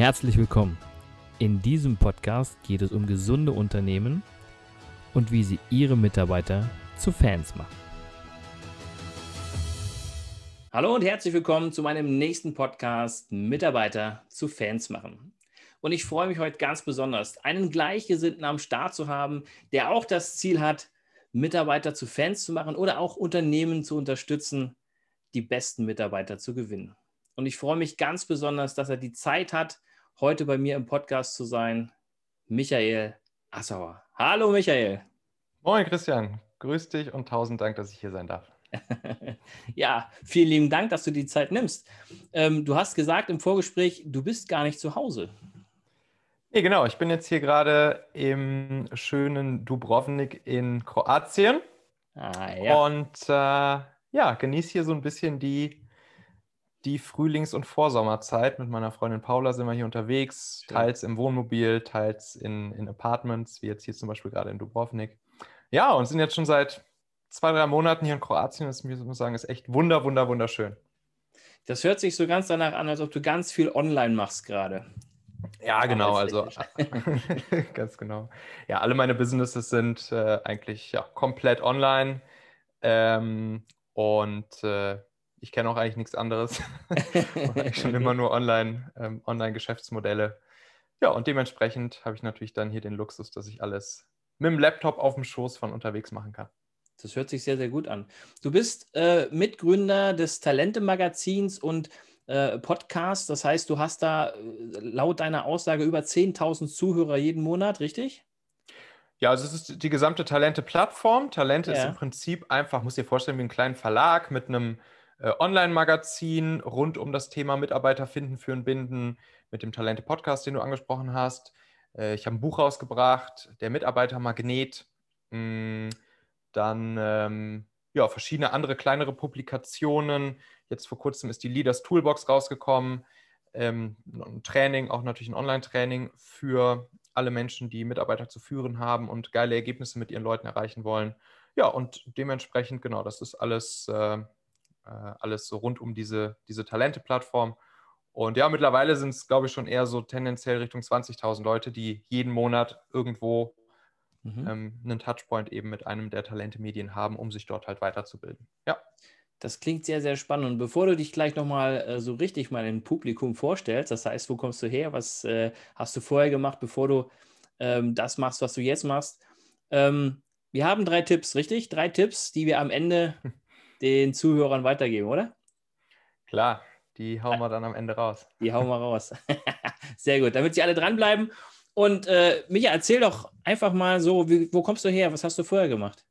Herzlich willkommen. In diesem Podcast geht es um gesunde Unternehmen und wie sie ihre Mitarbeiter zu Fans machen. Hallo und herzlich willkommen zu meinem nächsten Podcast Mitarbeiter zu Fans machen. Und ich freue mich heute ganz besonders, einen Gleichgesinnten am Start zu haben, der auch das Ziel hat, Mitarbeiter zu Fans zu machen oder auch Unternehmen zu unterstützen, die besten Mitarbeiter zu gewinnen. Und ich freue mich ganz besonders, dass er die Zeit hat, heute bei mir im Podcast zu sein. Michael Assauer. Hallo Michael. Moin Christian, grüß dich und tausend Dank, dass ich hier sein darf. ja, vielen lieben Dank, dass du die Zeit nimmst. Ähm, du hast gesagt im Vorgespräch, du bist gar nicht zu Hause. Nee, genau. Ich bin jetzt hier gerade im schönen Dubrovnik in Kroatien. Ah, ja. Und äh, ja, genieße hier so ein bisschen die, die Frühlings- und Vorsommerzeit. Mit meiner Freundin Paula sind wir hier unterwegs, Schön. teils im Wohnmobil, teils in, in Apartments, wie jetzt hier zum Beispiel gerade in Dubrovnik. Ja, und sind jetzt schon seit zwei, drei Monaten hier in Kroatien. Das muss ich sagen, ist echt wunder, wunder, wunderschön. Das hört sich so ganz danach an, als ob du ganz viel online machst gerade. Ja, genau, also ganz genau. Ja, alle meine Businesses sind äh, eigentlich ja, komplett online ähm, und äh, ich kenne auch eigentlich nichts anderes. eigentlich schon immer nur online, ähm, Online-Geschäftsmodelle. Ja, und dementsprechend habe ich natürlich dann hier den Luxus, dass ich alles mit dem Laptop auf dem Schoß von unterwegs machen kann. Das hört sich sehr, sehr gut an. Du bist äh, Mitgründer des Talente-Magazins und äh, Podcasts. Das heißt, du hast da äh, laut deiner Aussage über 10.000 Zuhörer jeden Monat, richtig? Ja, also es ist die gesamte Talente-Plattform. Talente ja. ist im Prinzip einfach, muss dir vorstellen, wie ein kleiner Verlag mit einem Online-Magazin rund um das Thema Mitarbeiter finden, führen, binden, mit dem Talente-Podcast, den du angesprochen hast. Äh, ich habe ein Buch rausgebracht, der Mitarbeitermagnet. Mm, dann ähm, ja, verschiedene andere kleinere Publikationen. Jetzt vor kurzem ist die Leaders Toolbox rausgekommen. Ähm, ein Training, auch natürlich ein Online-Training für alle Menschen, die Mitarbeiter zu führen haben und geile Ergebnisse mit ihren Leuten erreichen wollen. Ja, und dementsprechend, genau, das ist alles, äh, äh alles so rund um diese, diese Talente-Plattform. Und ja, mittlerweile sind es, glaube ich, schon eher so tendenziell Richtung 20.000 Leute, die jeden Monat irgendwo mhm. ähm, einen Touchpoint eben mit einem der Talente-Medien haben, um sich dort halt weiterzubilden. Ja. Das klingt sehr, sehr spannend. Und bevor du dich gleich nochmal äh, so richtig mal im Publikum vorstellst, das heißt, wo kommst du her, was äh, hast du vorher gemacht, bevor du ähm, das machst, was du jetzt machst? Ähm, wir haben drei Tipps, richtig? Drei Tipps, die wir am Ende den Zuhörern weitergeben, oder? Klar, die hauen wir dann am Ende raus. Die hauen wir raus. Sehr gut, damit sie alle dranbleiben. Und äh, Micha, erzähl doch einfach mal so, wie, wo kommst du her? Was hast du vorher gemacht?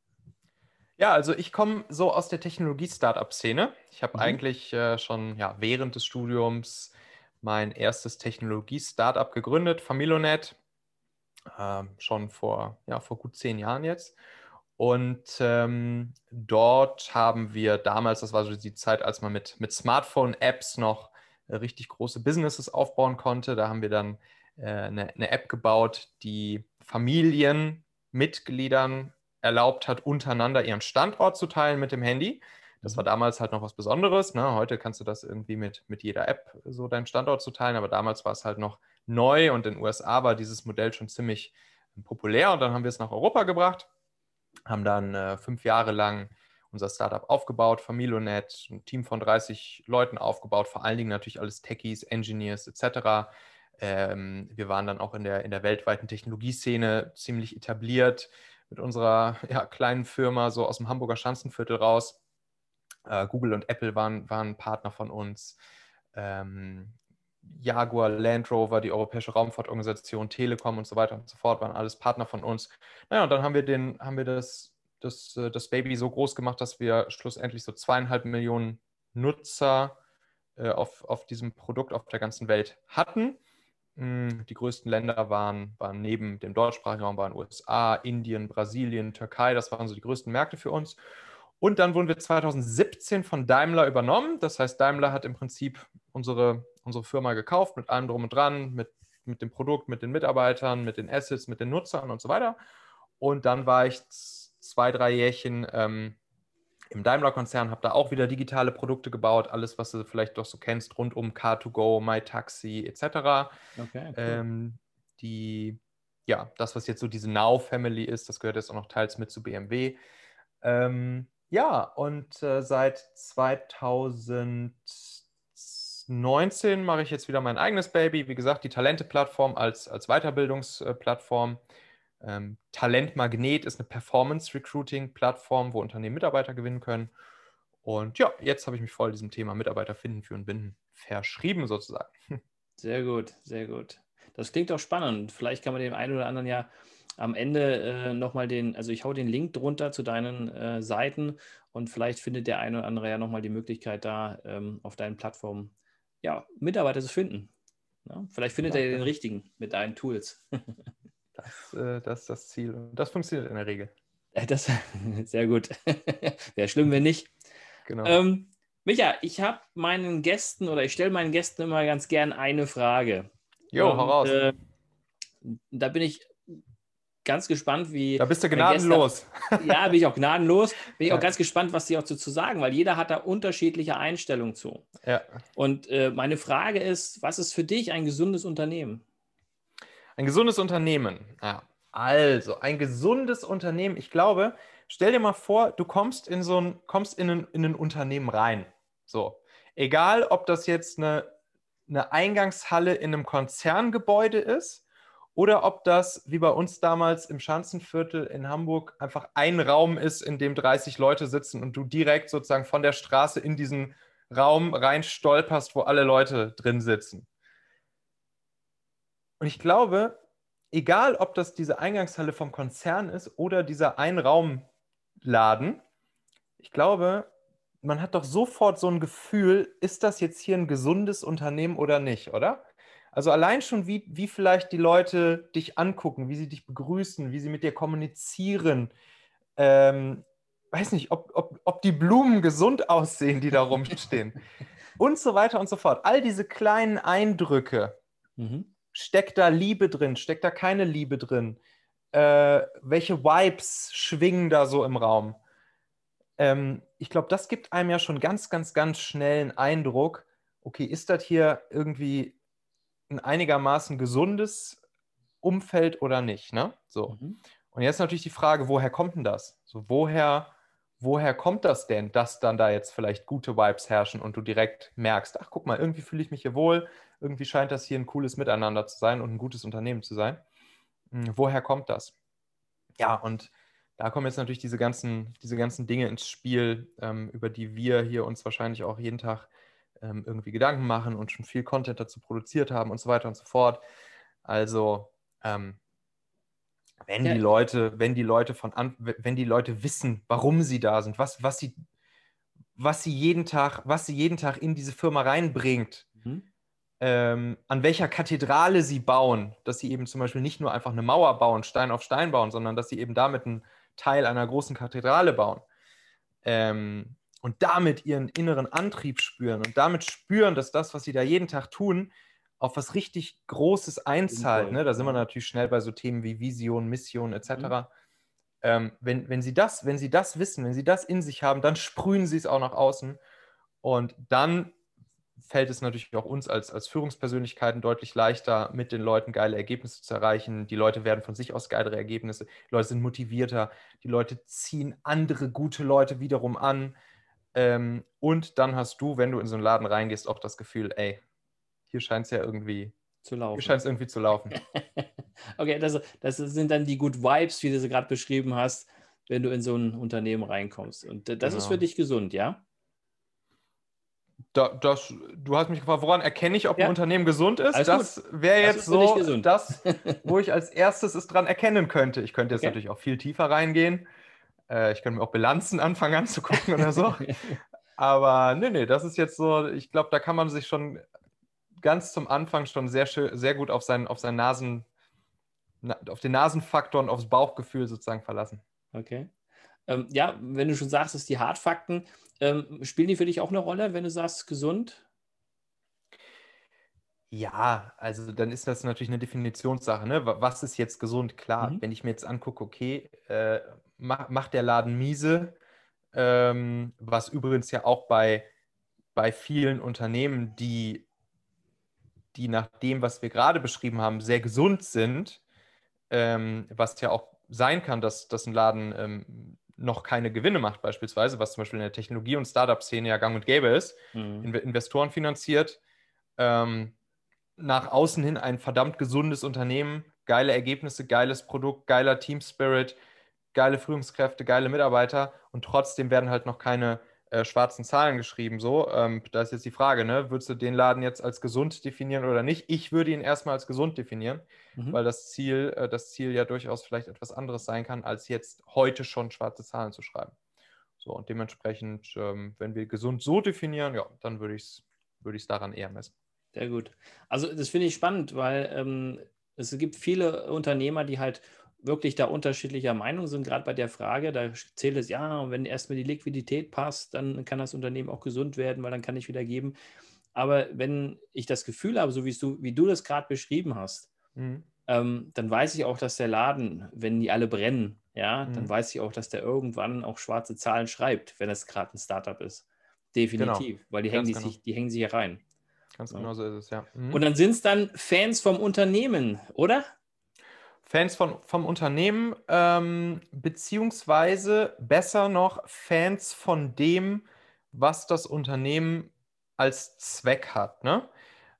Ja, also ich komme so aus der Technologie-Startup-Szene. Ich habe mhm. eigentlich äh, schon ja, während des Studiums mein erstes Technologie-Startup gegründet, Familonet, äh, schon vor, ja, vor gut zehn Jahren jetzt. Und ähm, dort haben wir damals, das war so die Zeit, als man mit, mit Smartphone-Apps noch äh, richtig große Businesses aufbauen konnte. Da haben wir dann äh, eine, eine App gebaut, die Familienmitgliedern erlaubt hat, untereinander ihren Standort zu teilen mit dem Handy. Das war mhm. damals halt noch was Besonderes. Ne? Heute kannst du das irgendwie mit, mit jeder App so deinen Standort zu teilen, aber damals war es halt noch neu und in den USA war dieses Modell schon ziemlich populär und dann haben wir es nach Europa gebracht, haben dann äh, fünf Jahre lang unser Startup aufgebaut, Familonet, ein Team von 30 Leuten aufgebaut, vor allen Dingen natürlich alles Techies, Engineers etc. Ähm, wir waren dann auch in der, in der weltweiten Technologieszene ziemlich etabliert, mit unserer ja, kleinen Firma so aus dem Hamburger Schanzenviertel raus. Äh, Google und Apple waren, waren Partner von uns. Ähm, Jaguar, Land Rover, die Europäische Raumfahrtorganisation, Telekom und so weiter und so fort waren alles Partner von uns. Naja, und dann haben wir, den, haben wir das, das, äh, das Baby so groß gemacht, dass wir schlussendlich so zweieinhalb Millionen Nutzer äh, auf, auf diesem Produkt auf der ganzen Welt hatten. Hm, die größten Länder waren, waren neben dem deutschsprachigen Raum waren USA, Indien, Brasilien, Türkei. Das waren so die größten Märkte für uns. Und dann wurden wir 2017 von Daimler übernommen. Das heißt, Daimler hat im Prinzip unsere, unsere Firma gekauft mit allem drum und dran, mit, mit dem Produkt, mit den Mitarbeitern, mit den Assets, mit den Nutzern und so weiter. Und dann war ich zwei, drei Jährchen ähm, im Daimler-Konzern, habe da auch wieder digitale Produkte gebaut, alles, was du vielleicht doch so kennst, rund um Car2Go, MyTaxi etc. Okay, cool. ähm, die, ja, das, was jetzt so diese Now-Family ist, das gehört jetzt auch noch teils mit zu BMW. Ähm, ja, und äh, seit 2019 mache ich jetzt wieder mein eigenes Baby. Wie gesagt, die Talente-Plattform als, als Weiterbildungsplattform. Ähm, Talentmagnet ist eine Performance-Recruiting-Plattform, wo Unternehmen Mitarbeiter gewinnen können. Und ja, jetzt habe ich mich voll diesem Thema Mitarbeiter finden, führen, binden verschrieben sozusagen. Sehr gut, sehr gut. Das klingt auch spannend. Vielleicht kann man dem einen oder anderen ja am Ende äh, nochmal den, also ich hau den Link drunter zu deinen äh, Seiten und vielleicht findet der eine oder andere ja nochmal die Möglichkeit da ähm, auf deinen Plattformen ja, Mitarbeiter zu finden. Ja, vielleicht findet ja, er den richtigen mit deinen Tools. das, äh, das ist das Ziel und das funktioniert in der Regel. Das, sehr gut. Wäre schlimm, wenn nicht. Genau. Ähm, Micha, ich habe meinen Gästen oder ich stelle meinen Gästen immer ganz gern eine Frage. Jo, hau raus. Äh, da bin ich ganz gespannt, wie. Da bist du gnadenlos. Gäste, ja, bin ich auch gnadenlos. Bin ich auch ganz gespannt, was sie auch dazu sagen, weil jeder hat da unterschiedliche Einstellungen zu. Ja. Und äh, meine Frage ist: Was ist für dich ein gesundes Unternehmen? Ein gesundes Unternehmen. Ja. Also, ein gesundes Unternehmen, ich glaube, stell dir mal vor, du kommst in so ein, kommst in ein, in ein Unternehmen rein. So. Egal, ob das jetzt eine, eine Eingangshalle in einem Konzerngebäude ist oder ob das, wie bei uns damals im Schanzenviertel in Hamburg, einfach ein Raum ist, in dem 30 Leute sitzen und du direkt sozusagen von der Straße in diesen Raum rein stolperst, wo alle Leute drin sitzen. Und ich glaube, egal ob das diese Eingangshalle vom Konzern ist oder dieser Einraumladen, ich glaube, man hat doch sofort so ein Gefühl, ist das jetzt hier ein gesundes Unternehmen oder nicht, oder? Also allein schon, wie, wie vielleicht die Leute dich angucken, wie sie dich begrüßen, wie sie mit dir kommunizieren. Ähm, weiß nicht, ob, ob, ob die Blumen gesund aussehen, die da rumstehen. und so weiter und so fort. All diese kleinen Eindrücke. Mhm. Steckt da Liebe drin? Steckt da keine Liebe drin? Äh, welche Vibes schwingen da so im Raum? Ähm, ich glaube, das gibt einem ja schon ganz, ganz, ganz schnell einen Eindruck, okay, ist das hier irgendwie ein einigermaßen gesundes Umfeld oder nicht. Ne? So. Mhm. Und jetzt natürlich die Frage, woher kommt denn das? So, woher, woher kommt das denn, dass dann da jetzt vielleicht gute Vibes herrschen und du direkt merkst, ach guck mal, irgendwie fühle ich mich hier wohl, irgendwie scheint das hier ein cooles Miteinander zu sein und ein gutes Unternehmen zu sein. Hm, woher kommt das? Ja, und da kommen jetzt natürlich diese ganzen, diese ganzen Dinge ins Spiel, ähm, über die wir hier uns wahrscheinlich auch jeden Tag ähm, irgendwie Gedanken machen und schon viel Content dazu produziert haben und so weiter und so fort. Also ähm, wenn ja. die Leute, wenn die Leute von an, wenn die Leute wissen, warum sie da sind, was, was sie, was sie jeden Tag, was sie jeden Tag in diese Firma reinbringt, mhm. ähm, an welcher Kathedrale sie bauen, dass sie eben zum Beispiel nicht nur einfach eine Mauer bauen, Stein auf Stein bauen, sondern dass sie eben damit einen Teil einer großen Kathedrale bauen. Ähm, und damit ihren inneren Antrieb spüren und damit spüren, dass das, was sie da jeden Tag tun, auf was richtig Großes einzahlt. Ne? Da sind wir natürlich schnell bei so Themen wie Vision, Mission etc. Mhm. Ähm, wenn, wenn, sie das, wenn sie das wissen, wenn sie das in sich haben, dann sprühen sie es auch nach außen. Und dann fällt es natürlich auch uns als, als Führungspersönlichkeiten deutlich leichter, mit den Leuten geile Ergebnisse zu erreichen. Die Leute werden von sich aus geilere Ergebnisse. Die Leute sind motivierter. Die Leute ziehen andere gute Leute wiederum an. Ähm, und dann hast du, wenn du in so einen Laden reingehst, auch das Gefühl, ey, hier scheint es ja irgendwie zu laufen. Hier scheint es irgendwie zu laufen. okay, das, das sind dann die Good Vibes, wie du sie gerade beschrieben hast, wenn du in so ein Unternehmen reinkommst. Und das genau. ist für dich gesund, ja? Da, das, du hast mich gefragt, woran erkenne ich, ob ja. ein Unternehmen gesund ist? Alles das wäre jetzt so das, wo ich als erstes es dran erkennen könnte. Ich könnte jetzt okay. natürlich auch viel tiefer reingehen. Äh, ich könnte mir auch Bilanzen anfangen anzugucken oder so. Aber nee, nee, das ist jetzt so, ich glaube, da kann man sich schon ganz zum Anfang schon sehr, schön, sehr gut auf seinen, auf seinen Nasen, auf den Nasenfaktor und aufs Bauchgefühl sozusagen verlassen. Okay. Ähm, ja, wenn du schon sagst, dass die Hartfakten, ähm, spielen die für dich auch eine Rolle, wenn du sagst, gesund? Ja, also dann ist das natürlich eine Definitionssache. Ne? Was ist jetzt gesund? Klar, mhm. wenn ich mir jetzt angucke, okay, äh, macht der Laden miese, ähm, was übrigens ja auch bei, bei vielen Unternehmen, die, die nach dem, was wir gerade beschrieben haben, sehr gesund sind, ähm, was ja auch sein kann, dass, dass ein Laden ähm, noch keine Gewinne macht, beispielsweise, was zum Beispiel in der Technologie- und Startup-Szene ja gang und gäbe ist, mhm. Investoren finanziert, ähm, nach außen hin ein verdammt gesundes Unternehmen, geile Ergebnisse, geiles Produkt, geiler Team Spirit, geile Führungskräfte, geile Mitarbeiter und trotzdem werden halt noch keine äh, schwarzen Zahlen geschrieben. So, ähm, da ist jetzt die Frage, ne? Würdest du den Laden jetzt als gesund definieren oder nicht? Ich würde ihn erstmal als gesund definieren, mhm. weil das Ziel, äh, das Ziel ja durchaus vielleicht etwas anderes sein kann, als jetzt heute schon schwarze Zahlen zu schreiben. So, und dementsprechend, ähm, wenn wir gesund so definieren, ja, dann würde ich es würde daran eher messen. Sehr gut. Also das finde ich spannend, weil ähm, es gibt viele Unternehmer, die halt wirklich da unterschiedlicher Meinung sind, gerade bei der Frage, da zählt es, ja, wenn erstmal die Liquidität passt, dann kann das Unternehmen auch gesund werden, weil dann kann ich wieder geben. Aber wenn ich das Gefühl habe, so wie du, wie du das gerade beschrieben hast, mhm. ähm, dann weiß ich auch, dass der Laden, wenn die alle brennen, ja, mhm. dann weiß ich auch, dass der irgendwann auch schwarze Zahlen schreibt, wenn es gerade ein Startup ist. Definitiv, genau. weil die hängen, die, genau. sich, die hängen sich hier rein. Ganz genau so ist es, ja. Mhm. Und dann sind es dann Fans vom Unternehmen, oder? Fans von, vom Unternehmen, ähm, beziehungsweise besser noch Fans von dem, was das Unternehmen als Zweck hat. Ne?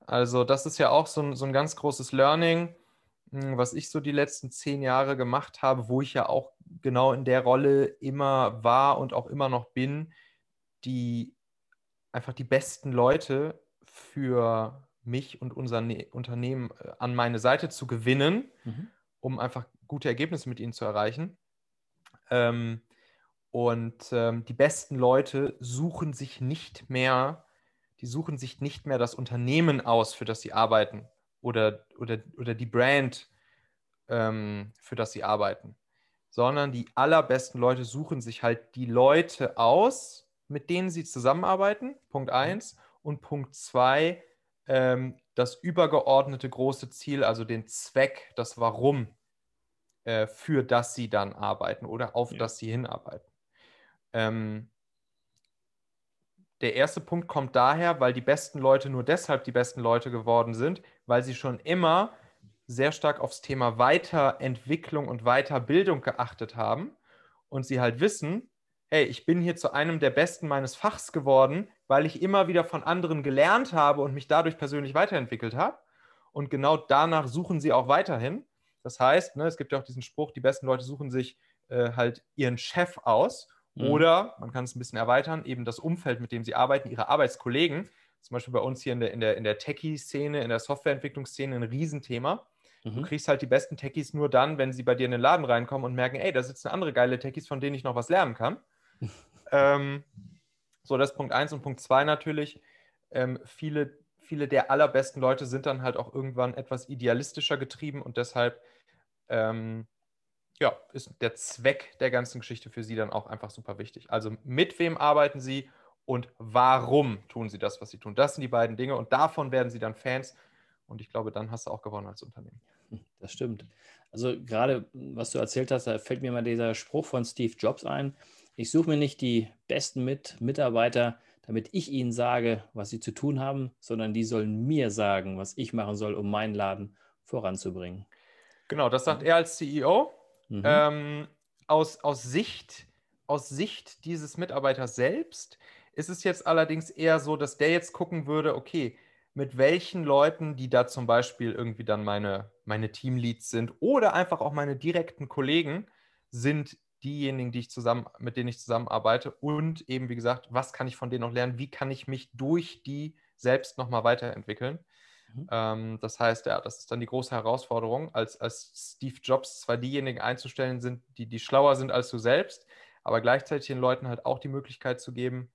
Also das ist ja auch so ein, so ein ganz großes Learning, hm, was ich so die letzten zehn Jahre gemacht habe, wo ich ja auch genau in der Rolle immer war und auch immer noch bin, die einfach die besten Leute für mich und unser ne Unternehmen äh, an meine Seite zu gewinnen. Mhm um einfach gute Ergebnisse mit ihnen zu erreichen. Ähm, und ähm, die besten Leute suchen sich nicht mehr, die suchen sich nicht mehr das Unternehmen aus, für das sie arbeiten oder, oder, oder die Brand, ähm, für das sie arbeiten, sondern die allerbesten Leute suchen sich halt die Leute aus, mit denen sie zusammenarbeiten, Punkt 1. Und Punkt 2, ähm, das übergeordnete große Ziel, also den Zweck, das Warum, äh, für das sie dann arbeiten oder auf ja. das sie hinarbeiten. Ähm, der erste Punkt kommt daher, weil die besten Leute nur deshalb die besten Leute geworden sind, weil sie schon immer sehr stark aufs Thema Weiterentwicklung und Weiterbildung geachtet haben und sie halt wissen, hey, ich bin hier zu einem der Besten meines Fachs geworden, weil ich immer wieder von anderen gelernt habe und mich dadurch persönlich weiterentwickelt habe. Und genau danach suchen sie auch weiterhin. Das heißt, ne, es gibt ja auch diesen Spruch, die besten Leute suchen sich äh, halt ihren Chef aus mhm. oder, man kann es ein bisschen erweitern, eben das Umfeld, mit dem sie arbeiten, ihre Arbeitskollegen. Zum Beispiel bei uns hier in der, in der, in der Techie-Szene, in der Softwareentwicklungsszene ein Riesenthema. Mhm. Du kriegst halt die besten Techies nur dann, wenn sie bei dir in den Laden reinkommen und merken, ey, da sitzen andere geile Techies, von denen ich noch was lernen kann. Ähm, so, das ist Punkt 1 und Punkt 2 natürlich. Ähm, viele viele der allerbesten Leute sind dann halt auch irgendwann etwas idealistischer getrieben und deshalb ähm, ja, ist der Zweck der ganzen Geschichte für sie dann auch einfach super wichtig. Also mit wem arbeiten sie und warum tun sie das, was sie tun? Das sind die beiden Dinge und davon werden sie dann Fans und ich glaube, dann hast du auch gewonnen als Unternehmen. Das stimmt. Also gerade, was du erzählt hast, da fällt mir mal dieser Spruch von Steve Jobs ein. Ich suche mir nicht die besten mit Mitarbeiter, damit ich ihnen sage, was sie zu tun haben, sondern die sollen mir sagen, was ich machen soll, um meinen Laden voranzubringen. Genau, das sagt er als CEO. Mhm. Ähm, aus, aus, Sicht, aus Sicht dieses Mitarbeiters selbst ist es jetzt allerdings eher so, dass der jetzt gucken würde, okay, mit welchen Leuten, die da zum Beispiel irgendwie dann meine, meine Teamleads sind oder einfach auch meine direkten Kollegen, sind diejenigen, die ich zusammen, mit denen ich zusammenarbeite und eben, wie gesagt, was kann ich von denen noch lernen, wie kann ich mich durch die selbst nochmal weiterentwickeln. Mhm. Ähm, das heißt, ja, das ist dann die große Herausforderung, als, als Steve Jobs zwar diejenigen einzustellen sind, die, die schlauer sind als du selbst, aber gleichzeitig den Leuten halt auch die Möglichkeit zu geben,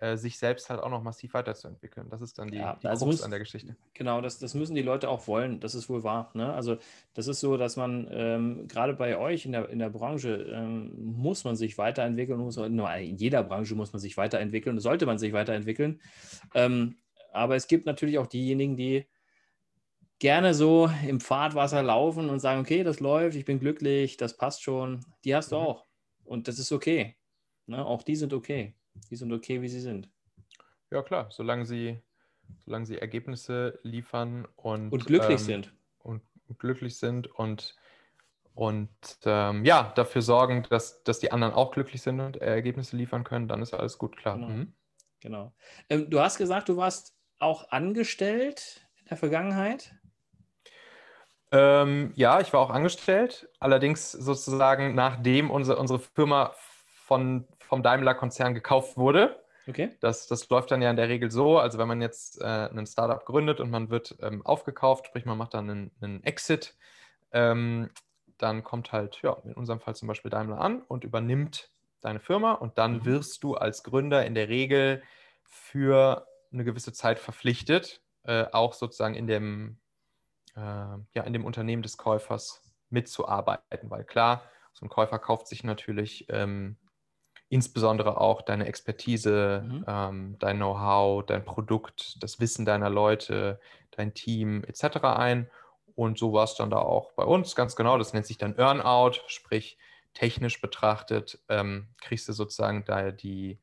äh, sich selbst halt auch noch massiv weiterzuentwickeln. Das ist dann die, ja, die also muss, an der Geschichte. Genau, das, das müssen die Leute auch wollen. Das ist wohl wahr. Ne? Also das ist so, dass man ähm, gerade bei euch in der, in der Branche ähm, muss man sich weiterentwickeln. Muss, in jeder Branche muss man sich weiterentwickeln, sollte man sich weiterentwickeln. Ähm, aber es gibt natürlich auch diejenigen, die gerne so im Fahrtwasser laufen und sagen, okay, das läuft, ich bin glücklich, das passt schon. Die hast du mhm. auch. Und das ist okay. Ne? Auch die sind okay. Die sind okay, wie sie sind. Ja, klar, solange sie, solange sie Ergebnisse liefern und, und glücklich ähm, sind. Und, glücklich sind und, und ähm, ja, dafür sorgen, dass, dass die anderen auch glücklich sind und Ergebnisse liefern können, dann ist alles gut, klar. Genau. Mhm. genau. Ähm, du hast gesagt, du warst auch angestellt in der Vergangenheit. Ähm, ja, ich war auch angestellt, allerdings sozusagen nachdem unsere, unsere Firma von, vom Daimler-Konzern gekauft wurde. Okay. Das, das läuft dann ja in der Regel so, also wenn man jetzt äh, ein Startup gründet und man wird ähm, aufgekauft, sprich man macht dann einen, einen Exit, ähm, dann kommt halt, ja, in unserem Fall zum Beispiel Daimler an und übernimmt deine Firma und dann mhm. wirst du als Gründer in der Regel für eine gewisse Zeit verpflichtet, äh, auch sozusagen in dem, äh, ja, in dem Unternehmen des Käufers mitzuarbeiten, weil klar, so ein Käufer kauft sich natürlich ähm, insbesondere auch deine Expertise, mhm. ähm, dein Know-how, dein Produkt, das Wissen deiner Leute, dein Team etc. ein. Und so war es dann da auch bei uns, ganz genau. Das nennt sich dann Earnout, sprich technisch betrachtet ähm, kriegst du sozusagen da die,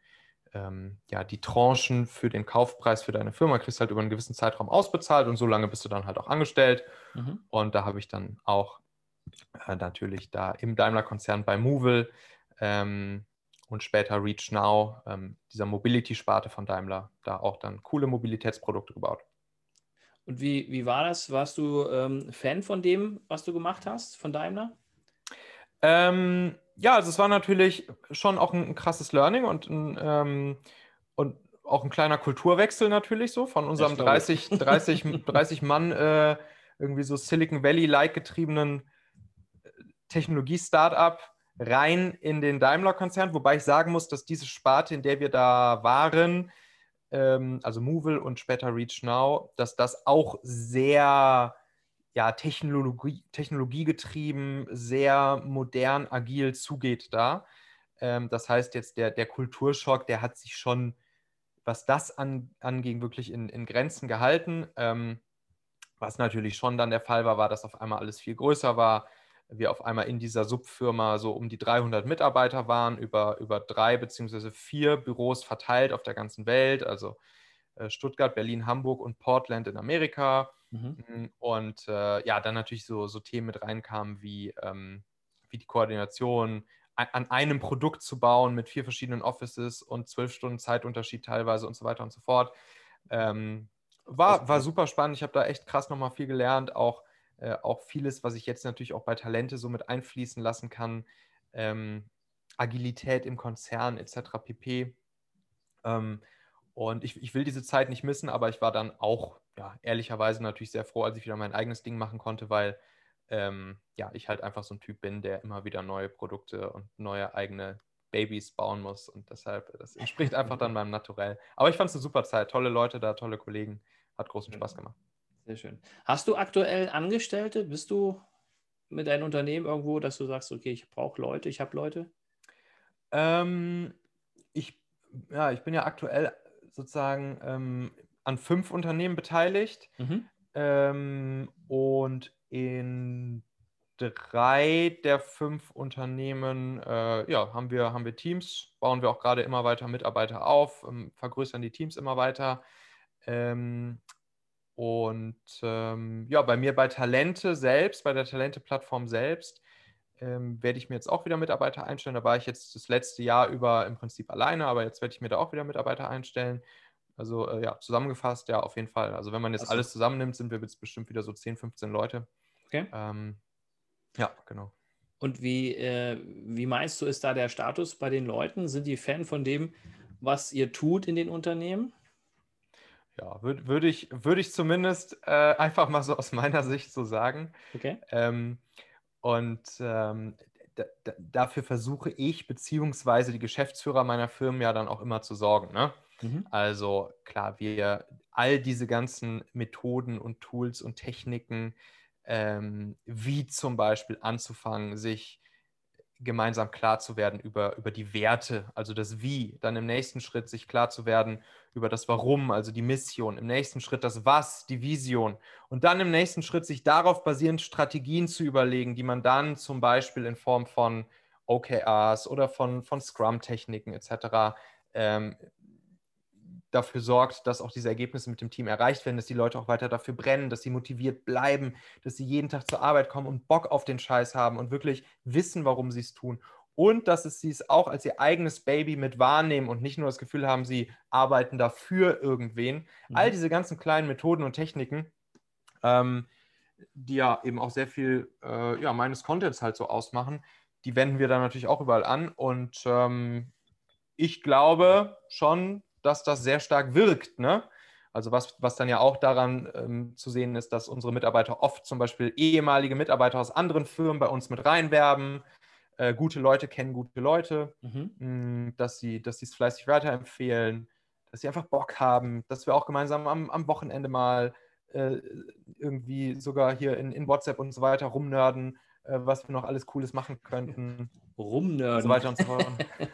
ähm, ja, die Tranchen für den Kaufpreis für deine Firma, kriegst halt über einen gewissen Zeitraum ausbezahlt und so lange bist du dann halt auch angestellt. Mhm. Und da habe ich dann auch äh, natürlich da im Daimler-Konzern bei Movil ähm, und später Reach Now, ähm, dieser Mobility-Sparte von Daimler, da auch dann coole Mobilitätsprodukte gebaut. Und wie, wie war das? Warst du ähm, Fan von dem, was du gemacht hast, von Daimler? Ähm, ja, also es war natürlich schon auch ein, ein krasses Learning und, ein, ähm, und auch ein kleiner Kulturwechsel natürlich so von unserem 30, 30, 30 Mann äh, irgendwie so Silicon Valley-like getriebenen äh, Technologie-Startup rein in den Daimler-Konzern, wobei ich sagen muss, dass diese Sparte, in der wir da waren, ähm, also Movil und später Reach Now, dass das auch sehr ja, Technologie, technologiegetrieben, sehr modern, agil zugeht da. Ähm, das heißt jetzt, der, der Kulturschock, der hat sich schon, was das an, anging, wirklich in, in Grenzen gehalten. Ähm, was natürlich schon dann der Fall war, war, dass auf einmal alles viel größer war wir auf einmal in dieser Subfirma so um die 300 Mitarbeiter waren, über, über drei beziehungsweise vier Büros verteilt auf der ganzen Welt, also äh, Stuttgart, Berlin, Hamburg und Portland in Amerika. Mhm. Mm, und äh, ja, dann natürlich so, so Themen mit reinkamen wie, ähm, wie die Koordination, an einem Produkt zu bauen mit vier verschiedenen Offices und zwölf Stunden Zeitunterschied teilweise und so weiter und so fort. Ähm, war, war super spannend. Ich habe da echt krass nochmal viel gelernt, auch äh, auch vieles, was ich jetzt natürlich auch bei Talente so mit einfließen lassen kann. Ähm, Agilität im Konzern etc. pp. Ähm, und ich, ich will diese Zeit nicht missen, aber ich war dann auch ja, ehrlicherweise natürlich sehr froh, als ich wieder mein eigenes Ding machen konnte, weil ähm, ja, ich halt einfach so ein Typ bin, der immer wieder neue Produkte und neue eigene Babys bauen muss. Und deshalb, das entspricht einfach dann meinem Naturell. Aber ich fand es eine super Zeit. Tolle Leute da, tolle Kollegen. Hat großen Spaß gemacht. Sehr schön. Hast du aktuell Angestellte? Bist du mit deinem Unternehmen irgendwo, dass du sagst, okay, ich brauche Leute, ich habe Leute? Ähm, ich, ja, ich bin ja aktuell sozusagen ähm, an fünf Unternehmen beteiligt mhm. ähm, und in drei der fünf Unternehmen äh, ja, haben, wir, haben wir Teams, bauen wir auch gerade immer weiter Mitarbeiter auf, ähm, vergrößern die Teams immer weiter. Ähm, und ähm, ja, bei mir bei Talente selbst, bei der Talente-Plattform selbst, ähm, werde ich mir jetzt auch wieder Mitarbeiter einstellen. Da war ich jetzt das letzte Jahr über im Prinzip alleine, aber jetzt werde ich mir da auch wieder Mitarbeiter einstellen. Also äh, ja, zusammengefasst, ja, auf jeden Fall. Also wenn man jetzt also. alles zusammennimmt, sind wir jetzt bestimmt wieder so 10, 15 Leute. Okay. Ähm, ja, genau. Und wie, äh, wie meinst du, ist da der Status bei den Leuten? Sind die Fan von dem, was ihr tut in den Unternehmen? Ja, würde würd ich, würd ich zumindest äh, einfach mal so aus meiner Sicht so sagen. Okay. Ähm, und ähm, dafür versuche ich, beziehungsweise die Geschäftsführer meiner Firmen ja dann auch immer zu sorgen. Ne? Mhm. Also klar, wir all diese ganzen Methoden und Tools und Techniken, ähm, wie zum Beispiel anzufangen, sich gemeinsam klar zu werden über, über die Werte, also das Wie, dann im nächsten Schritt sich klar zu werden über das Warum, also die Mission, im nächsten Schritt das Was, die Vision und dann im nächsten Schritt sich darauf basierend Strategien zu überlegen, die man dann zum Beispiel in Form von OKRs oder von, von Scrum-Techniken etc. Ähm, dafür sorgt, dass auch diese Ergebnisse mit dem Team erreicht werden, dass die Leute auch weiter dafür brennen, dass sie motiviert bleiben, dass sie jeden Tag zur Arbeit kommen und Bock auf den Scheiß haben und wirklich wissen, warum sie es tun. Und dass sie es auch als ihr eigenes Baby mit wahrnehmen und nicht nur das Gefühl haben, sie arbeiten dafür irgendwen. Mhm. All diese ganzen kleinen Methoden und Techniken, ähm, die ja eben auch sehr viel äh, ja, meines Contents halt so ausmachen, die wenden wir dann natürlich auch überall an. Und ähm, ich glaube schon, dass das sehr stark wirkt. Ne? Also was, was dann ja auch daran ähm, zu sehen ist, dass unsere Mitarbeiter oft zum Beispiel ehemalige Mitarbeiter aus anderen Firmen bei uns mit reinwerben. Äh, gute Leute kennen gute Leute, mhm. mh, mm, dass sie dass es fleißig weiterempfehlen, dass sie einfach Bock haben, dass wir auch gemeinsam am, am Wochenende mal äh, irgendwie sogar hier in, in WhatsApp und so weiter rumnörden, äh, was wir noch alles Cooles machen könnten. Rumnörden. Und so weiter und so fort.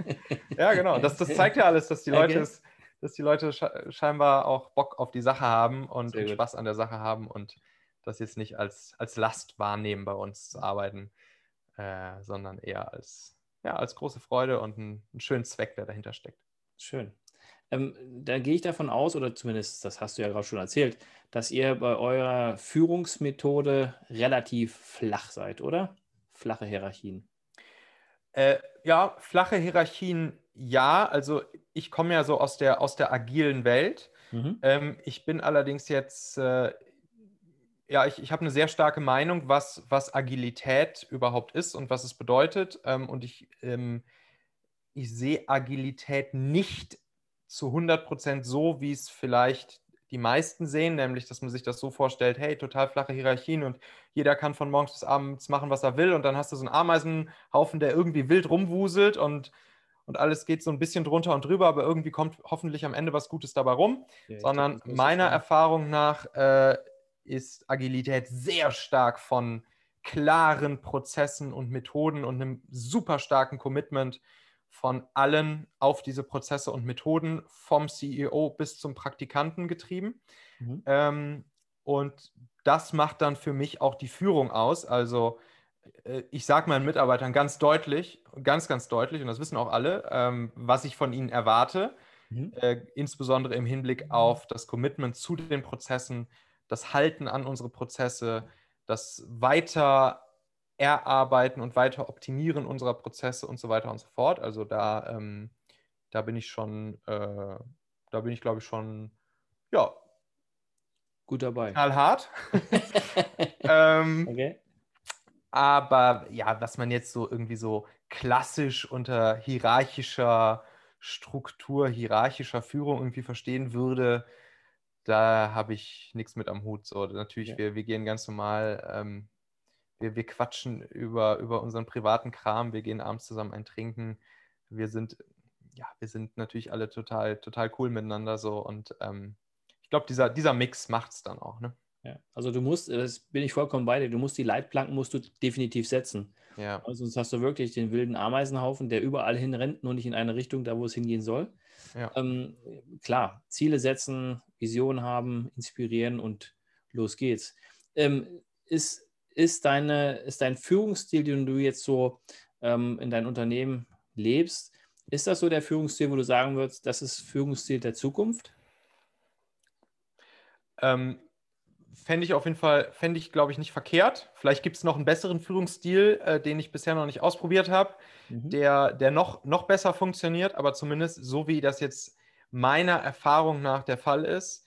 ja, genau. Das, das zeigt ja alles, dass die Leute okay. es dass die Leute scheinbar auch Bock auf die Sache haben und, und Spaß an der Sache haben und das jetzt nicht als, als Last wahrnehmen, bei uns zu arbeiten, äh, sondern eher als, ja, als große Freude und einen, einen schönen Zweck, der dahinter steckt. Schön. Ähm, da gehe ich davon aus, oder zumindest das hast du ja gerade schon erzählt, dass ihr bei eurer Führungsmethode relativ flach seid, oder? Flache Hierarchien. Äh, ja, flache Hierarchien ja. Also ich komme ja so aus der, aus der agilen Welt. Mhm. Ähm, ich bin allerdings jetzt, äh, ja, ich, ich habe eine sehr starke Meinung, was, was Agilität überhaupt ist und was es bedeutet. Ähm, und ich, ähm, ich sehe Agilität nicht zu 100 Prozent so, wie es vielleicht die meisten sehen, nämlich, dass man sich das so vorstellt, hey, total flache Hierarchien und jeder kann von morgens bis abends machen, was er will und dann hast du so einen Ameisenhaufen, der irgendwie wild rumwuselt und, und alles geht so ein bisschen drunter und drüber, aber irgendwie kommt hoffentlich am Ende was Gutes dabei rum, ja, sondern glaub, meiner Erfahrung nach äh, ist Agilität sehr stark von klaren Prozessen und Methoden und einem super starken Commitment von allen auf diese Prozesse und Methoden, vom CEO bis zum Praktikanten getrieben. Mhm. Ähm, und das macht dann für mich auch die Führung aus. Also ich sage meinen Mitarbeitern ganz deutlich, ganz, ganz deutlich, und das wissen auch alle, ähm, was ich von ihnen erwarte, mhm. äh, insbesondere im Hinblick auf das Commitment zu den Prozessen, das Halten an unsere Prozesse, das weiter Erarbeiten und weiter Optimieren unserer Prozesse und so weiter und so fort. Also da, ähm, da bin ich schon, äh, da bin ich, glaube ich, schon, ja, gut dabei. Knallhart. ähm, okay. Aber ja, was man jetzt so irgendwie so klassisch unter hierarchischer Struktur, hierarchischer Führung irgendwie verstehen würde, da habe ich nichts mit am Hut. So, natürlich, ja. wir, wir gehen ganz normal ähm, wir, wir quatschen über, über unseren privaten Kram, wir gehen abends zusammen ein Trinken. Wir sind, ja, wir sind natürlich alle total, total cool miteinander so und ähm, ich glaube, dieser, dieser Mix macht es dann auch, ne? Ja, also du musst, das bin ich vollkommen bei dir, du musst die Leitplanken musst du definitiv setzen. Ja. Also sonst hast du wirklich den wilden Ameisenhaufen, der überall hin rennt, nur nicht in eine Richtung, da wo es hingehen soll. Ja. Ähm, klar, Ziele setzen, Visionen haben, inspirieren und los geht's. Ähm, ist ist, deine, ist dein Führungsstil, den du jetzt so ähm, in dein Unternehmen lebst, ist das so der Führungsstil, wo du sagen würdest, das ist Führungsstil der Zukunft? Ähm, fände ich auf jeden Fall, fände ich, glaube ich, nicht verkehrt. Vielleicht gibt es noch einen besseren Führungsstil, äh, den ich bisher noch nicht ausprobiert habe, mhm. der, der noch, noch besser funktioniert, aber zumindest so wie das jetzt meiner Erfahrung nach der Fall ist,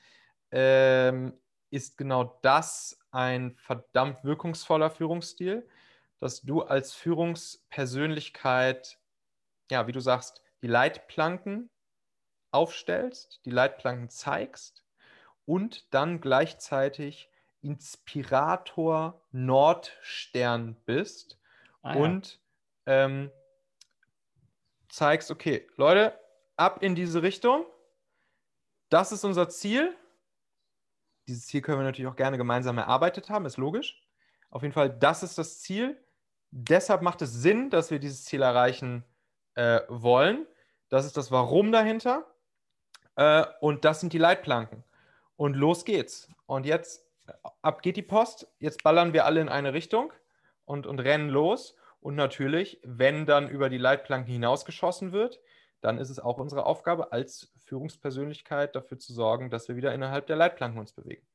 ähm, ist genau das ein verdammt wirkungsvoller Führungsstil, dass du als Führungspersönlichkeit, ja, wie du sagst, die Leitplanken aufstellst, die Leitplanken zeigst und dann gleichzeitig Inspirator Nordstern bist ah, ja. und ähm, zeigst, okay, Leute, ab in diese Richtung. Das ist unser Ziel dieses Ziel können wir natürlich auch gerne gemeinsam erarbeitet haben, ist logisch. Auf jeden Fall, das ist das Ziel. Deshalb macht es Sinn, dass wir dieses Ziel erreichen äh, wollen. Das ist das Warum dahinter. Äh, und das sind die Leitplanken. Und los geht's. Und jetzt, ab geht die Post. Jetzt ballern wir alle in eine Richtung und, und rennen los. Und natürlich, wenn dann über die Leitplanken hinausgeschossen wird, dann ist es auch unsere Aufgabe als Führungspersönlichkeit dafür zu sorgen, dass wir wieder innerhalb der Leitplanken uns bewegen.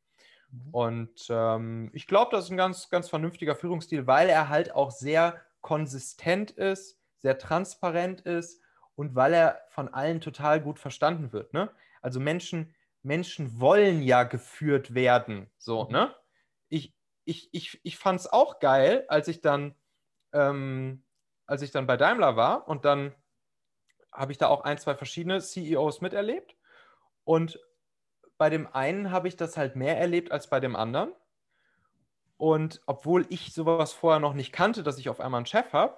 Mhm. Und ähm, ich glaube, das ist ein ganz, ganz vernünftiger Führungsstil, weil er halt auch sehr konsistent ist, sehr transparent ist und weil er von allen total gut verstanden wird. Ne? Also Menschen, Menschen wollen ja geführt werden. So, mhm. ne? Ich, ich, ich, ich fand es auch geil, als ich dann, ähm, als ich dann bei Daimler war und dann habe ich da auch ein, zwei verschiedene CEOs miterlebt. Und bei dem einen habe ich das halt mehr erlebt als bei dem anderen. Und obwohl ich sowas vorher noch nicht kannte, dass ich auf einmal einen Chef habe,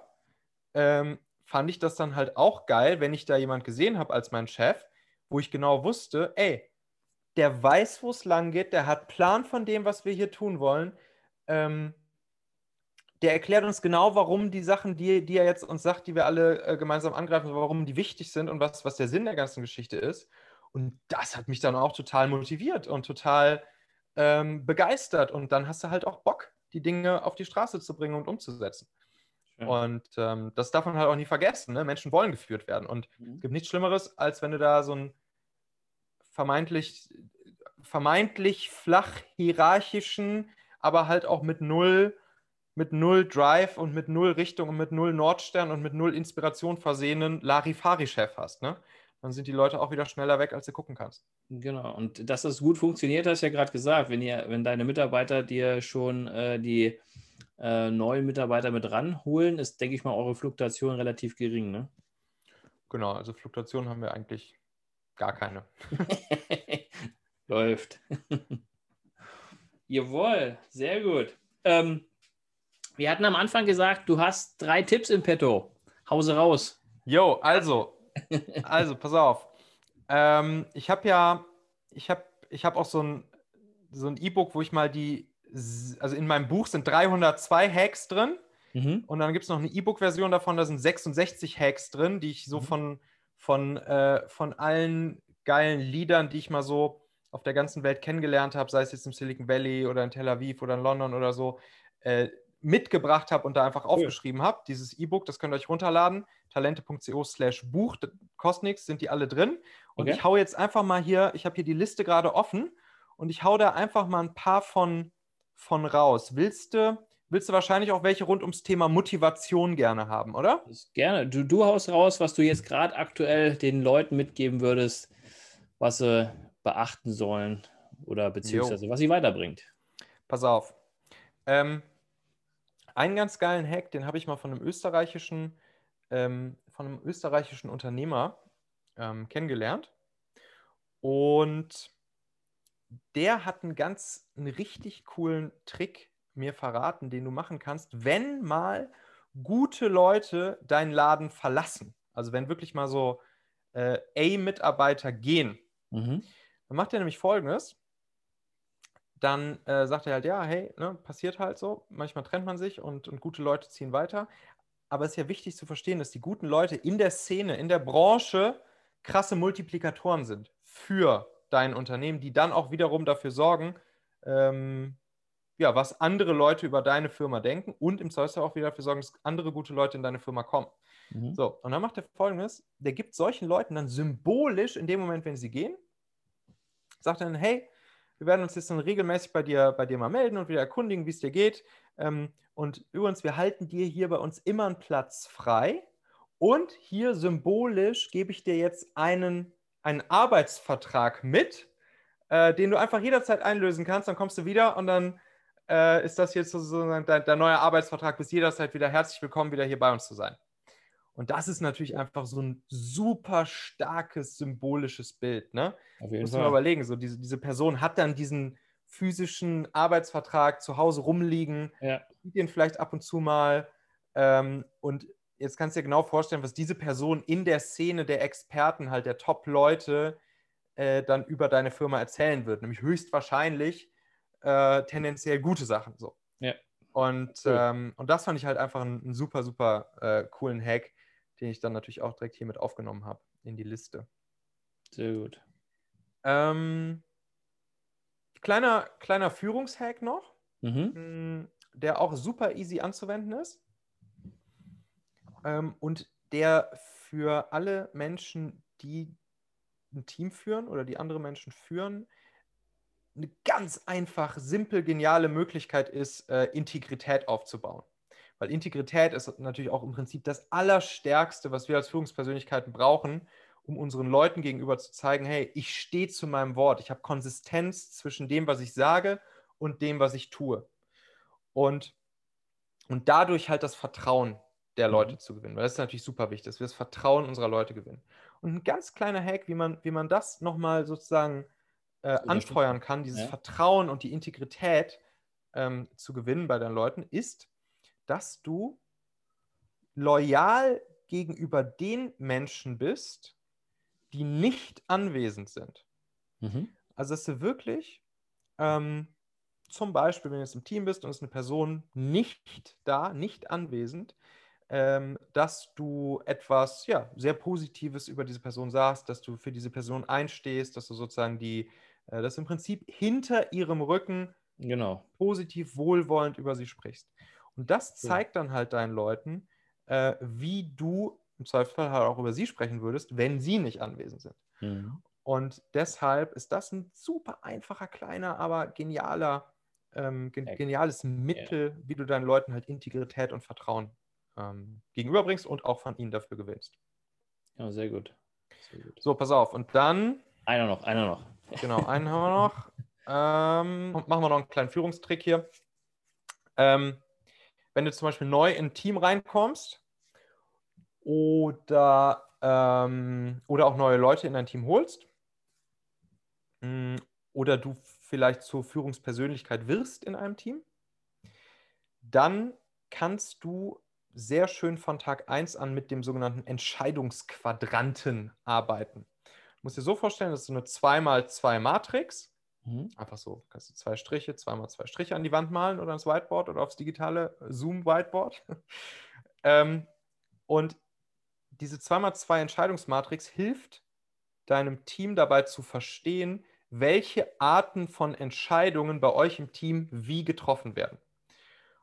ähm, fand ich das dann halt auch geil, wenn ich da jemand gesehen habe als mein Chef, wo ich genau wusste, ey, der weiß, wo es lang geht, der hat Plan von dem, was wir hier tun wollen. Ähm, der erklärt uns genau, warum die Sachen, die, die er jetzt uns sagt, die wir alle äh, gemeinsam angreifen, warum die wichtig sind und was, was der Sinn der ganzen Geschichte ist. Und das hat mich dann auch total motiviert und total ähm, begeistert. Und dann hast du halt auch Bock, die Dinge auf die Straße zu bringen und umzusetzen. Schön. Und ähm, das darf man halt auch nie vergessen. Ne? Menschen wollen geführt werden. Und mhm. es gibt nichts Schlimmeres, als wenn du da so einen vermeintlich, vermeintlich flach hierarchischen, aber halt auch mit null mit null Drive und mit null Richtung und mit null Nordstern und mit null Inspiration versehenen Larifari-Chef hast, ne? Dann sind die Leute auch wieder schneller weg, als du gucken kannst. Genau, und dass das gut funktioniert, hast du ja gerade gesagt. Wenn, ihr, wenn deine Mitarbeiter dir schon äh, die äh, neuen Mitarbeiter mit ranholen, ist, denke ich mal, eure Fluktuation relativ gering, ne? Genau, also Fluktuation haben wir eigentlich gar keine. Läuft. Jawohl, sehr gut. Ähm, wir hatten am Anfang gesagt, du hast drei Tipps im Petto. Hause raus. Jo, also, also, pass auf. Ähm, ich habe ja, ich habe ich hab auch so ein so ein E-Book, wo ich mal die, also in meinem Buch sind 302 Hacks drin. Mhm. Und dann gibt es noch eine E-Book-Version davon, da sind 66 Hacks drin, die ich so mhm. von, von, äh, von allen geilen Liedern, die ich mal so auf der ganzen Welt kennengelernt habe, sei es jetzt im Silicon Valley oder in Tel Aviv oder in London oder so, äh, mitgebracht habe und da einfach aufgeschrieben habe. Dieses E-Book, das könnt ihr euch runterladen. Talente.co slash Buch, kostet nichts, sind die alle drin. Und okay. ich hau jetzt einfach mal hier, ich habe hier die Liste gerade offen und ich hau da einfach mal ein paar von, von raus. Willst du, willst du wahrscheinlich auch welche rund ums Thema Motivation gerne haben, oder? Gerne. Du, du haust raus, was du jetzt gerade aktuell den Leuten mitgeben würdest, was sie beachten sollen oder beziehungsweise jo. was sie weiterbringt. Pass auf. Ähm, einen ganz geilen Hack, den habe ich mal von einem österreichischen, ähm, von einem österreichischen Unternehmer ähm, kennengelernt. Und der hat einen ganz, einen richtig coolen Trick mir verraten, den du machen kannst, wenn mal gute Leute deinen Laden verlassen. Also wenn wirklich mal so äh, A-Mitarbeiter gehen, mhm. dann macht er nämlich folgendes dann äh, sagt er halt, ja, hey, ne, passiert halt so. Manchmal trennt man sich und, und gute Leute ziehen weiter. Aber es ist ja wichtig zu verstehen, dass die guten Leute in der Szene, in der Branche krasse Multiplikatoren sind für dein Unternehmen, die dann auch wiederum dafür sorgen, ähm, ja, was andere Leute über deine Firma denken und im Zweifelsfall auch wieder dafür sorgen, dass andere gute Leute in deine Firma kommen. Mhm. So, und dann macht er folgendes: Der gibt solchen Leuten dann symbolisch in dem Moment, wenn sie gehen, sagt er dann, hey, wir werden uns jetzt dann regelmäßig bei dir, bei dir mal melden und wieder erkundigen, wie es dir geht. Ähm, und übrigens, wir halten dir hier bei uns immer einen Platz frei. Und hier symbolisch gebe ich dir jetzt einen, einen Arbeitsvertrag mit, äh, den du einfach jederzeit einlösen kannst. Dann kommst du wieder und dann äh, ist das jetzt sozusagen dein, dein neuer Arbeitsvertrag. Bist jederzeit wieder herzlich willkommen, wieder hier bei uns zu sein. Und das ist natürlich einfach so ein super starkes symbolisches Bild. Ne? Auf jeden Muss man überlegen, so diese, diese Person hat dann diesen physischen Arbeitsvertrag zu Hause rumliegen, ja. sieht den vielleicht ab und zu mal. Ähm, und jetzt kannst du dir genau vorstellen, was diese Person in der Szene der Experten, halt der Top-Leute, äh, dann über deine Firma erzählen wird. Nämlich höchstwahrscheinlich äh, tendenziell gute Sachen. So. Ja. Und, cool. ähm, und das fand ich halt einfach einen, einen super, super äh, coolen Hack, den ich dann natürlich auch direkt hier mit aufgenommen habe in die Liste. Sehr gut. Ähm, kleiner, kleiner Führungshack noch, mhm. Mm, der auch super easy anzuwenden ist. ähm, und der für alle Menschen, die ein Team führen oder die andere Menschen führen, eine ganz einfach, simpel, geniale Möglichkeit ist, äh, Integrität aufzubauen. Weil Integrität ist natürlich auch im Prinzip das Allerstärkste, was wir als Führungspersönlichkeiten brauchen, um unseren Leuten gegenüber zu zeigen, hey, ich stehe zu meinem Wort, ich habe Konsistenz zwischen dem, was ich sage und dem, was ich tue. Und, und dadurch halt das Vertrauen der mhm. Leute zu gewinnen, weil das ist natürlich super wichtig, dass wir das Vertrauen unserer Leute gewinnen. Und ein ganz kleiner Hack, wie man, wie man das nochmal sozusagen äh, anfeuern kann, dieses ja. Vertrauen und die Integrität ähm, zu gewinnen bei deinen Leuten, ist, dass du loyal gegenüber den Menschen bist, die nicht anwesend sind. Mhm. Also, dass du wirklich ähm, zum Beispiel, wenn du jetzt im Team bist und es ist eine Person nicht da, nicht anwesend, ähm, dass du etwas ja, sehr Positives über diese Person sagst, dass du für diese Person einstehst, dass du sozusagen die, äh, dass im Prinzip hinter ihrem Rücken genau. positiv wohlwollend über sie sprichst. Und das zeigt ja. dann halt deinen Leuten, äh, wie du im Zweifelsfall halt auch über sie sprechen würdest, wenn sie nicht anwesend sind. Mhm. Und deshalb ist das ein super einfacher, kleiner, aber genialer, ähm, gen geniales Mittel, ja. wie du deinen Leuten halt Integrität und Vertrauen ähm, gegenüberbringst und auch von ihnen dafür gewinnst. Ja, sehr gut. sehr gut. So, pass auf. Und dann. Einer noch, einer noch. Genau, einen haben wir noch. Ähm, machen wir noch einen kleinen Führungstrick hier. Ähm, wenn du zum Beispiel neu in ein Team reinkommst oder, ähm, oder auch neue Leute in dein Team holst mm, oder du vielleicht zur Führungspersönlichkeit wirst in einem Team, dann kannst du sehr schön von Tag 1 an mit dem sogenannten Entscheidungsquadranten arbeiten. Du musst dir so vorstellen, das ist so eine 2x2 Matrix. Mhm. Einfach so, kannst du zwei Striche, zweimal zwei Striche an die Wand malen oder ans Whiteboard oder aufs digitale Zoom-Whiteboard. ähm, und diese 2x2 Entscheidungsmatrix hilft deinem Team dabei zu verstehen, welche Arten von Entscheidungen bei euch im Team wie getroffen werden.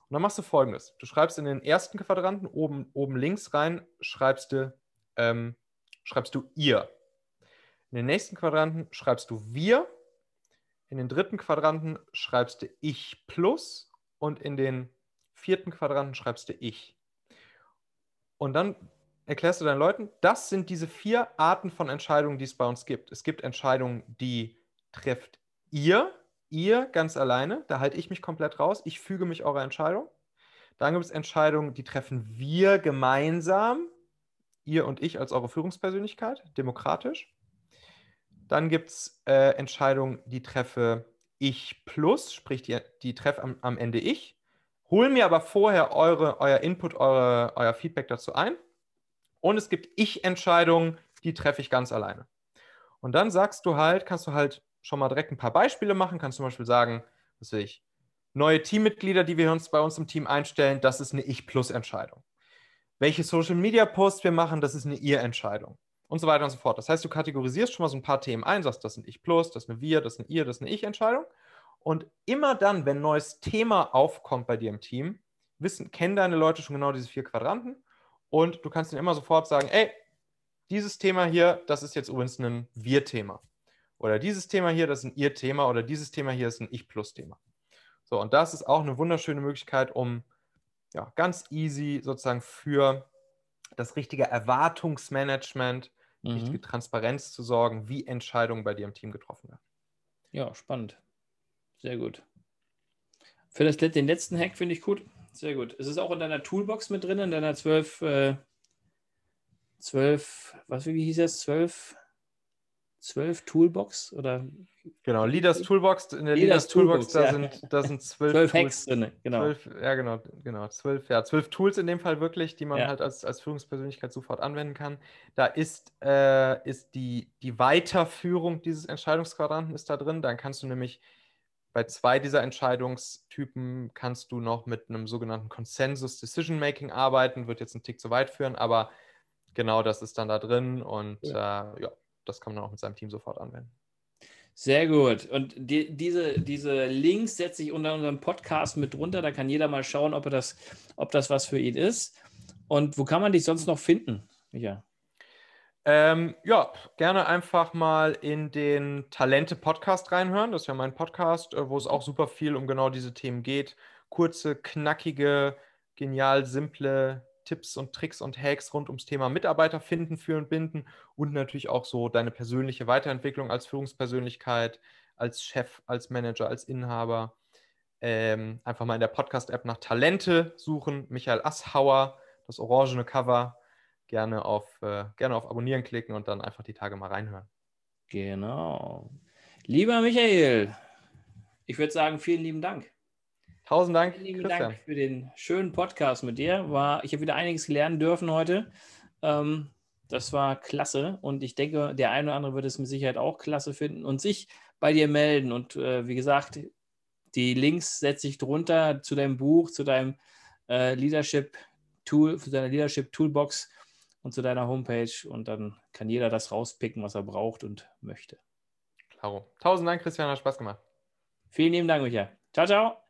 Und dann machst du folgendes: Du schreibst in den ersten Quadranten oben, oben links rein, schreibst du, ähm, schreibst du ihr. In den nächsten Quadranten schreibst du wir. In den dritten Quadranten schreibst du ich plus. Und in den vierten Quadranten schreibst du ich. Und dann erklärst du deinen Leuten, das sind diese vier Arten von Entscheidungen, die es bei uns gibt. Es gibt Entscheidungen, die trifft ihr, ihr ganz alleine, da halte ich mich komplett raus, ich füge mich eurer Entscheidung. Dann gibt es Entscheidungen, die treffen wir gemeinsam, ihr und ich als eure Führungspersönlichkeit, demokratisch. Dann gibt es äh, Entscheidungen, die treffe ich plus, sprich, die, die treffe am, am Ende ich. Hol mir aber vorher eure, euer Input, eure, euer Feedback dazu ein. Und es gibt Ich-Entscheidungen, die treffe ich ganz alleine. Und dann sagst du halt, kannst du halt schon mal direkt ein paar Beispiele machen. Kannst zum Beispiel sagen, was will ich, neue Teammitglieder, die wir uns bei uns im Team einstellen, das ist eine Ich-Plus-Entscheidung. Welche Social-Media-Posts wir machen, das ist eine Ihr-Entscheidung. Und so weiter und so fort. Das heißt, du kategorisierst schon mal so ein paar Themen ein, sagst, das sind Ich-Plus, das ist eine Wir, das eine Ihr, das ist eine Ich-Entscheidung. Und immer dann, wenn ein neues Thema aufkommt bei dir im Team, wissen, kennen deine Leute schon genau diese vier Quadranten und du kannst ihnen immer sofort sagen, ey, dieses Thema hier, das ist jetzt übrigens ein Wir-Thema. Oder dieses Thema hier, das ist ein Ihr-Thema. Oder dieses Thema hier ist ein Ich-Plus-Thema. So, und das ist auch eine wunderschöne Möglichkeit, um ja, ganz easy sozusagen für das richtige Erwartungsmanagement, mhm. richtige Transparenz zu sorgen, wie Entscheidungen bei dir im Team getroffen werden. Ja, spannend. Sehr gut. Für das, den letzten Hack finde ich gut. Sehr gut. Es ist auch in deiner Toolbox mit drin, in deiner 12, äh, 12, was, wie hieß das? 12, 12 Toolbox oder? Genau, Leaders Toolbox. In der Leaders, Leaders Toolbox, Toolbox, da, ja. sind, da sind zwölf, zwölf Hacks drin, genau. Zwölf, ja, genau, genau. Zwölf, ja, zwölf Tools in dem Fall wirklich, die man ja. halt als, als Führungspersönlichkeit sofort anwenden kann. Da ist, äh, ist die, die Weiterführung dieses Entscheidungsquadranten ist da drin. Dann kannst du nämlich bei zwei dieser Entscheidungstypen kannst du noch mit einem sogenannten Consensus Decision Making arbeiten. Wird jetzt einen Tick zu weit führen, aber genau das ist dann da drin und ja, äh, ja das kann man auch mit seinem Team sofort anwenden. Sehr gut. Und die, diese, diese Links setze ich unter unserem Podcast mit drunter. Da kann jeder mal schauen, ob, das, ob das was für ihn ist. Und wo kann man dich sonst noch finden, Micha? Ähm, ja, gerne einfach mal in den Talente-Podcast reinhören. Das ist ja mein Podcast, äh, wo es auch super viel um genau diese Themen geht. Kurze, knackige, genial simple Tipps und Tricks und Hacks rund ums Thema Mitarbeiter finden, führen, binden und natürlich auch so deine persönliche Weiterentwicklung als Führungspersönlichkeit, als Chef, als Manager, als Inhaber. Ähm, einfach mal in der Podcast-App nach Talente suchen. Michael Asshauer, das orangene Cover. Gerne auf, äh, gerne auf Abonnieren klicken und dann einfach die Tage mal reinhören. Genau. Lieber Michael, ich würde sagen, vielen lieben Dank. Tausend Dank, vielen. Dank für den schönen Podcast mit dir. War, ich habe wieder einiges lernen dürfen heute. Ähm, das war klasse und ich denke, der eine oder andere wird es mit Sicherheit auch klasse finden und sich bei dir melden. Und äh, wie gesagt, die Links setze ich drunter zu deinem Buch, zu deinem äh, Leadership Tool, zu deiner Leadership Toolbox und zu deiner Homepage. Und dann kann jeder das rauspicken, was er braucht und möchte. Klaro. Tausend Dank, Christian, hat Spaß gemacht. Vielen lieben Dank, Micha. Ciao, ciao.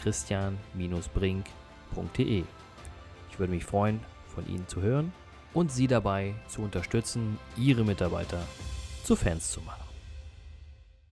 info@christian-brink.de. Ich würde mich freuen, von Ihnen zu hören und Sie dabei zu unterstützen, Ihre Mitarbeiter zu Fans zu machen.